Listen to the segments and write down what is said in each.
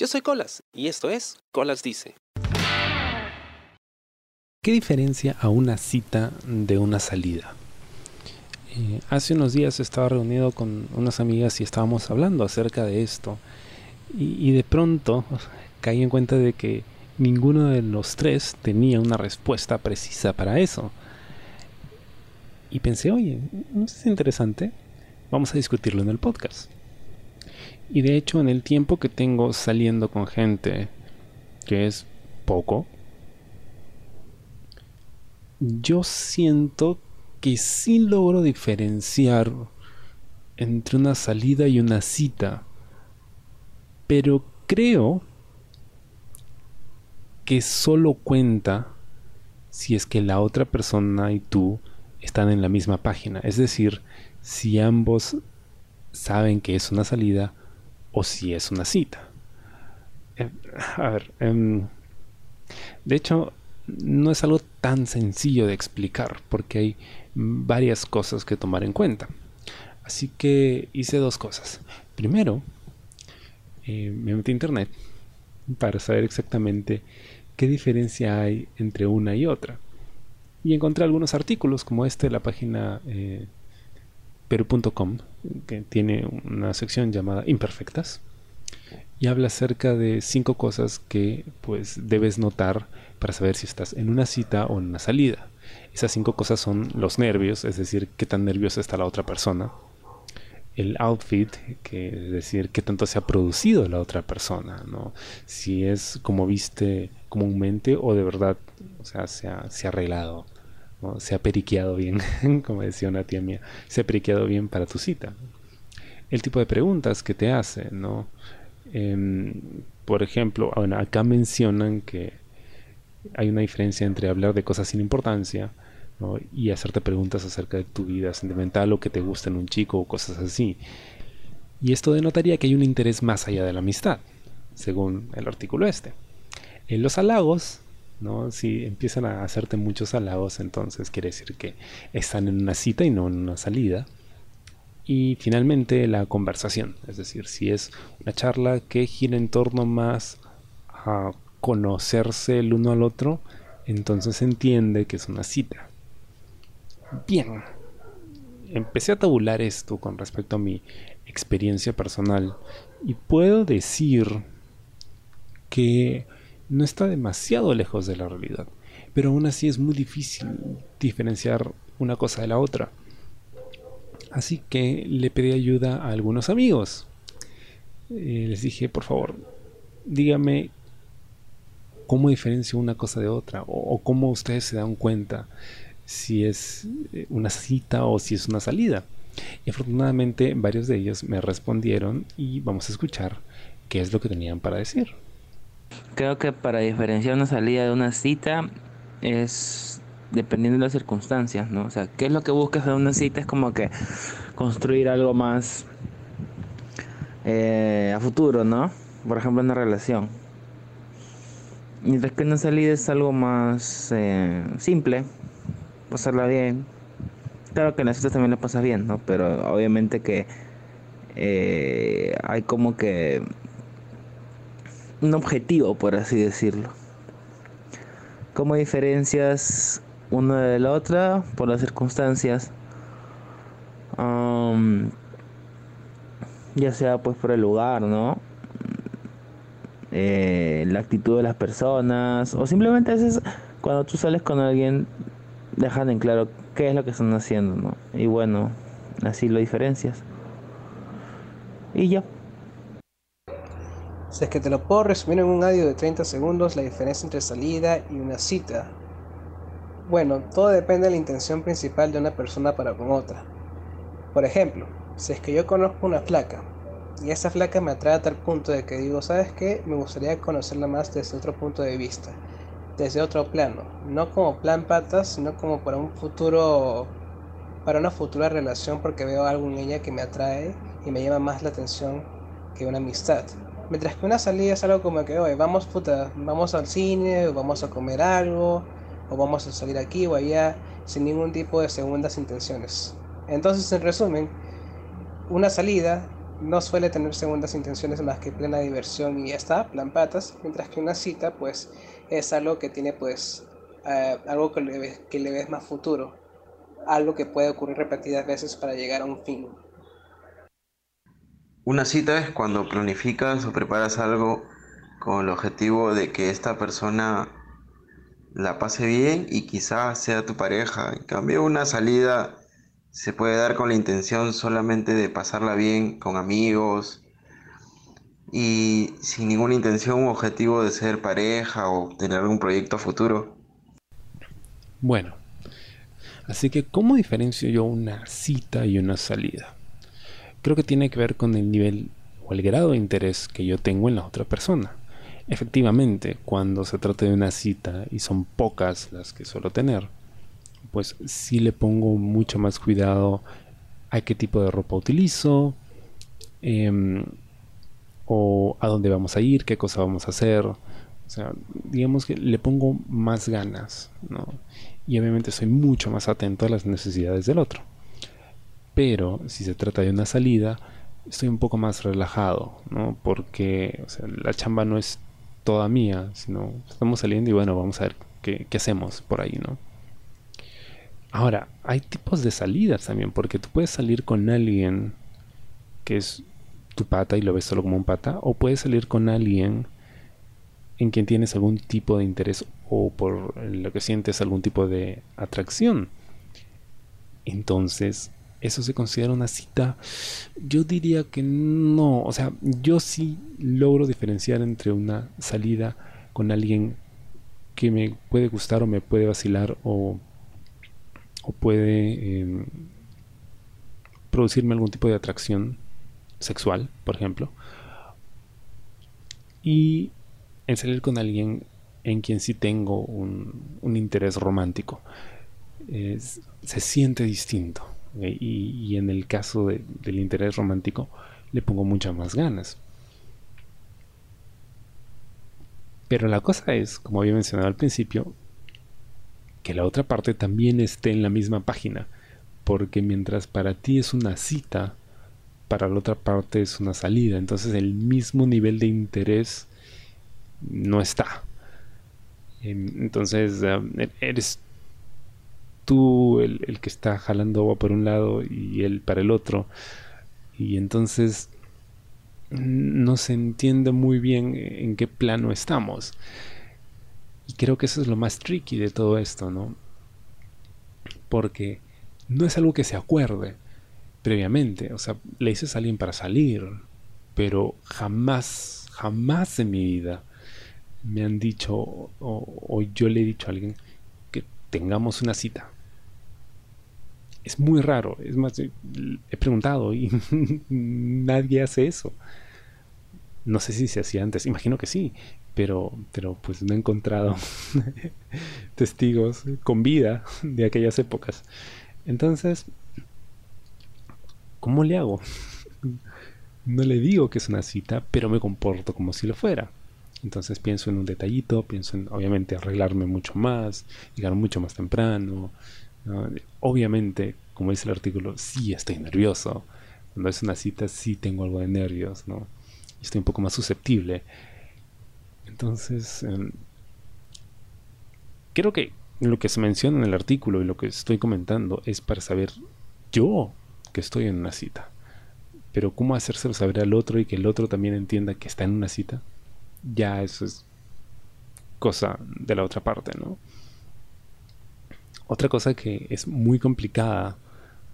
Yo soy Colas y esto es Colas Dice. ¿Qué diferencia a una cita de una salida? Eh, hace unos días estaba reunido con unas amigas y estábamos hablando acerca de esto y, de pronto caí en cuenta de que ninguno de los tres tenía una respuesta precisa para eso. Y pensé, oye, ¿no es interesante? Vamos a discutirlo en el podcast. Y de hecho, en el tiempo que tengo saliendo con gente, que es poco, yo siento que sí logro diferenciar entre una salida y una cita. Pero creo que solo cuenta si es que la otra persona y tú están en la misma página. Es decir, si ambos saben que es una salida o si es una cita. Eh, a ver, em, de hecho, no es algo tan sencillo de explicar porque hay varias cosas que tomar en cuenta. Así que hice dos cosas. Primero, eh, me metí a internet para saber exactamente qué diferencia hay entre una y otra. Y encontré algunos artículos como este de la página eh, peru.com, que tiene una sección llamada Imperfectas, y habla acerca de cinco cosas que pues debes notar para saber si estás en una cita o en una salida. Esas cinco cosas son los nervios, es decir, qué tan nerviosa está la otra persona. El outfit, que es decir, qué tanto se ha producido la otra persona, ¿no? Si es como viste comúnmente o de verdad, o sea, se ha, se ha arreglado, se ha periqueado bien, como decía una tía mía, se ha periqueado bien para tu cita. El tipo de preguntas que te hace, ¿no? Em, por ejemplo, bueno, acá mencionan que hay una diferencia entre hablar de cosas sin importancia y hacerte preguntas acerca de tu vida sentimental o que te gusta en un chico o cosas así. Y esto denotaría que hay un interés más allá de la amistad, según el artículo este. En los halagos, ¿no? si empiezan a hacerte muchos halagos, entonces quiere decir que están en una cita y no en una salida. Y finalmente la conversación, es decir, si es una charla que gira en torno más a conocerse el uno al otro, entonces se entiende que es una cita. Bien, empecé a tabular esto con respecto a mi experiencia personal y puedo decir que no está demasiado lejos de la realidad, pero aún así es muy difícil diferenciar una cosa de la otra. Así que le pedí ayuda a algunos amigos. Eh, les dije, por favor, dígame cómo diferencio una cosa de otra o, cómo ustedes se dan cuenta si es eh, una cita o si es una salida. Y afortunadamente varios de ellos me respondieron y vamos a escuchar qué es lo que tenían para decir. Creo que para diferenciar una salida de una cita es dependiendo de las circunstancias, ¿no? O sea, ¿qué es lo que buscas en una cita? Es como que construir algo más eh, a futuro, ¿no? Por ejemplo, una relación. Mientras que una salida es algo más eh, simple, pasarla bien. Claro que en las citas también la pasas bien, ¿no? Pero obviamente que eh, hay como que un objetivo, por así decirlo. ¿Cómo diferencias una de la otra? Por las circunstancias. ya sea pues por el lugar, ¿no? Eh, la actitud de las personas o simplemente es cuando tú sales con alguien dejan en claro qué es lo que están haciendo ¿no? y bueno así lo diferencias y ya si es que te lo puedo resumir en un audio de 30 segundos la diferencia entre salida y una cita bueno todo depende de la intención principal de una persona para con otra por ejemplo si es que yo conozco una flaca y esa flaca me atrae a tal punto de que digo, ¿sabes qué? Me gustaría conocerla más desde otro punto de vista, desde otro plano, no como plan patas, sino como para un futuro, para una futura relación porque veo algo en ella que me atrae y me llama más la atención que una amistad. Mientras que una salida es algo como que, oye, vamos puta, vamos al cine, o vamos a comer algo, o vamos a salir aquí o allá, sin ningún tipo de segundas intenciones. Entonces, en resumen, una salida no suele tener segundas intenciones más que plena diversión y ya está, plan patas, mientras que una cita pues es algo que tiene pues eh, algo que le, que le ves más futuro, algo que puede ocurrir repetidas veces para llegar a un fin. Una cita es cuando planificas o preparas algo con el objetivo de que esta persona la pase bien y quizás sea tu pareja. En cambio, una salida se puede dar con la intención solamente de pasarla bien con amigos y sin ninguna intención o objetivo de ser pareja o tener algún proyecto futuro. Bueno, así que ¿cómo diferencio yo una cita y una salida? Creo que tiene que ver con el nivel o el grado de interés que yo tengo en la otra persona. Efectivamente, cuando se trata de una cita y son pocas las que suelo tener, pues sí le pongo mucho más cuidado a qué tipo de ropa utilizo, em, o a dónde vamos a ir, qué cosa vamos a hacer. O sea, digamos que le pongo más ganas, ¿no? Y obviamente soy mucho más atento a las necesidades del otro. Pero si se trata de una salida, estoy un poco más relajado, ¿no? Porque la chamba no es toda mía, sino estamos saliendo y bueno, vamos a ver qué, qué hacemos por ahí, ¿no? Ahora, hay tipos de salidas también, porque tú puedes salir con alguien que es tu pata y lo ves solo como un pata, o puedes salir con alguien en quien tienes algún tipo de interés o por lo que sientes algún tipo de atracción. Entonces, ¿eso se considera una cita? Yo diría que no. O sea, yo sí logro diferenciar entre una salida con alguien que me puede gustar o me puede vacilar o puede em, producirme algún tipo de atracción sexual, por ejemplo. Y en salir con alguien en quien sí tengo un, interés romántico. se siente distinto. Y, en el caso del interés romántico le pongo muchas más ganas. Pero la cosa es, como había mencionado al principio, que la otra parte también esté en la misma página. Porque mientras para ti es una cita, para la otra parte es una salida. Entonces el mismo nivel de interés no está. Em, entonces e-, eres tú el, que está jalando agua por un lado y él para el otro. Y entonces no se entiende muy bien en qué plano estamos. Y creo que eso es lo más tricky de todo esto, ¿no? Porque no es algo que se acuerde previamente. O sea, le dices a alguien para salir, pero jamás, jamás en mi vida me han dicho o, yo le he dicho a alguien que tengamos una cita. Es muy raro. Es más, he preguntado y nadie hace eso. No sé si se hacía antes. Imagino que sí pero, pero pues no he encontrado testigos con vida de aquellas épocas. Entonces, ¿cómo le hago? no le digo que es una cita, pero me comporto como si lo fuera. Entonces pienso en un detallito, pienso en obviamente arreglarme mucho más, llegar mucho más temprano. Obviamente, como dice el artículo, sí estoy nervioso. Cuando es una cita sí tengo algo de nervios, ¿no? Estoy un poco más susceptible. Entonces, em, creo que lo que se menciona en el artículo y lo que estoy comentando es para saber yo que estoy en una cita. Pero cómo hacérselo saber al otro y que el otro también entienda que está en una cita, ya eso es cosa de la otra parte, ¿no? Otra cosa que es muy complicada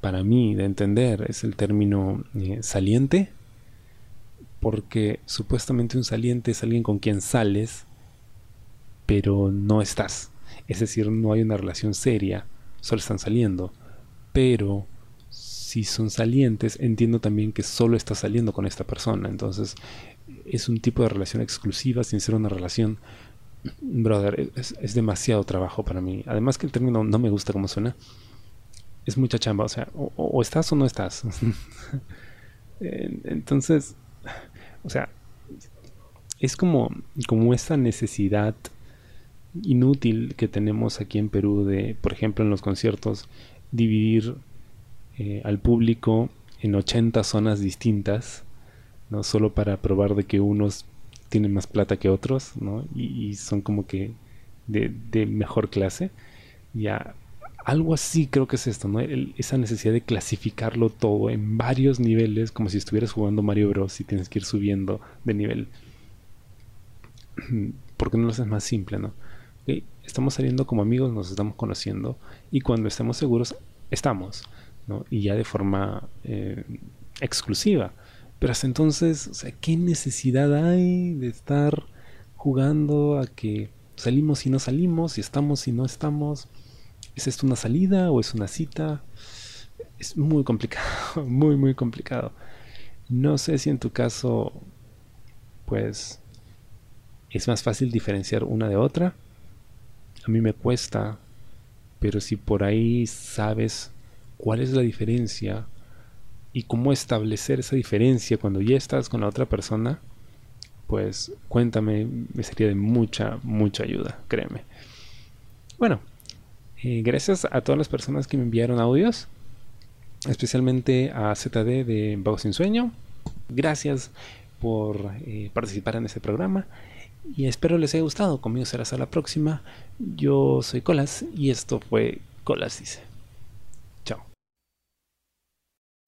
para mí de entender es el término eh, saliente porque supuestamente un saliente es alguien con quien sales, pero no estás. Es decir, no hay una relación seria, solo están saliendo. Pero si son salientes, entiendo también que solo estás saliendo con esta persona. Entonces, es un tipo de relación exclusiva sin ser una relación. Brother, es, demasiado trabajo para mí. Además que el término no me gusta como suena. Es mucha chamba, o sea, o estás o no estás. Entonces, o sea, es como, como esta necesidad inútil que tenemos aquí en Perú de, por ejemplo, en los conciertos, dividir eh, al público en 80 zonas distintas ¿no? Solo para probar de que unos tienen más plata que otros, ¿no? Y, son como que de, mejor clase. Ya, algo así creo que es esto, ¿no? esa necesidad de clasificarlo todo en varios niveles, como si estuvieras jugando Mario Bros. y tienes que ir subiendo de nivel. ¿Por qué no lo haces más simple, no? Estamos saliendo como amigos, nos estamos conociendo y cuando estemos seguros, estamos, ¿no? Y ya de forma eh, exclusiva. Pero hasta entonces, o sea, ¿qué necesidad hay de estar jugando a que salimos y no salimos, y estamos y no estamos? ¿Es esto una salida o es una cita? Es muy complicado, muy, muy complicado. No sé si en tu caso, pues, es más fácil diferenciar una de otra. A mí me cuesta, pero si por ahí sabes cuál es la diferencia y cómo establecer esa diferencia cuando ya estás con la otra persona, pues cuéntame, me sería de mucha, mucha ayuda, créeme. Bueno, eh, gracias a todas las personas que me enviaron audios, especialmente a ZD de Vago Sin Sueño. Gracias por eh, participar en este programa y espero les haya gustado. Conmigo será hasta la próxima. Yo soy Colas y esto fue Colas Dice.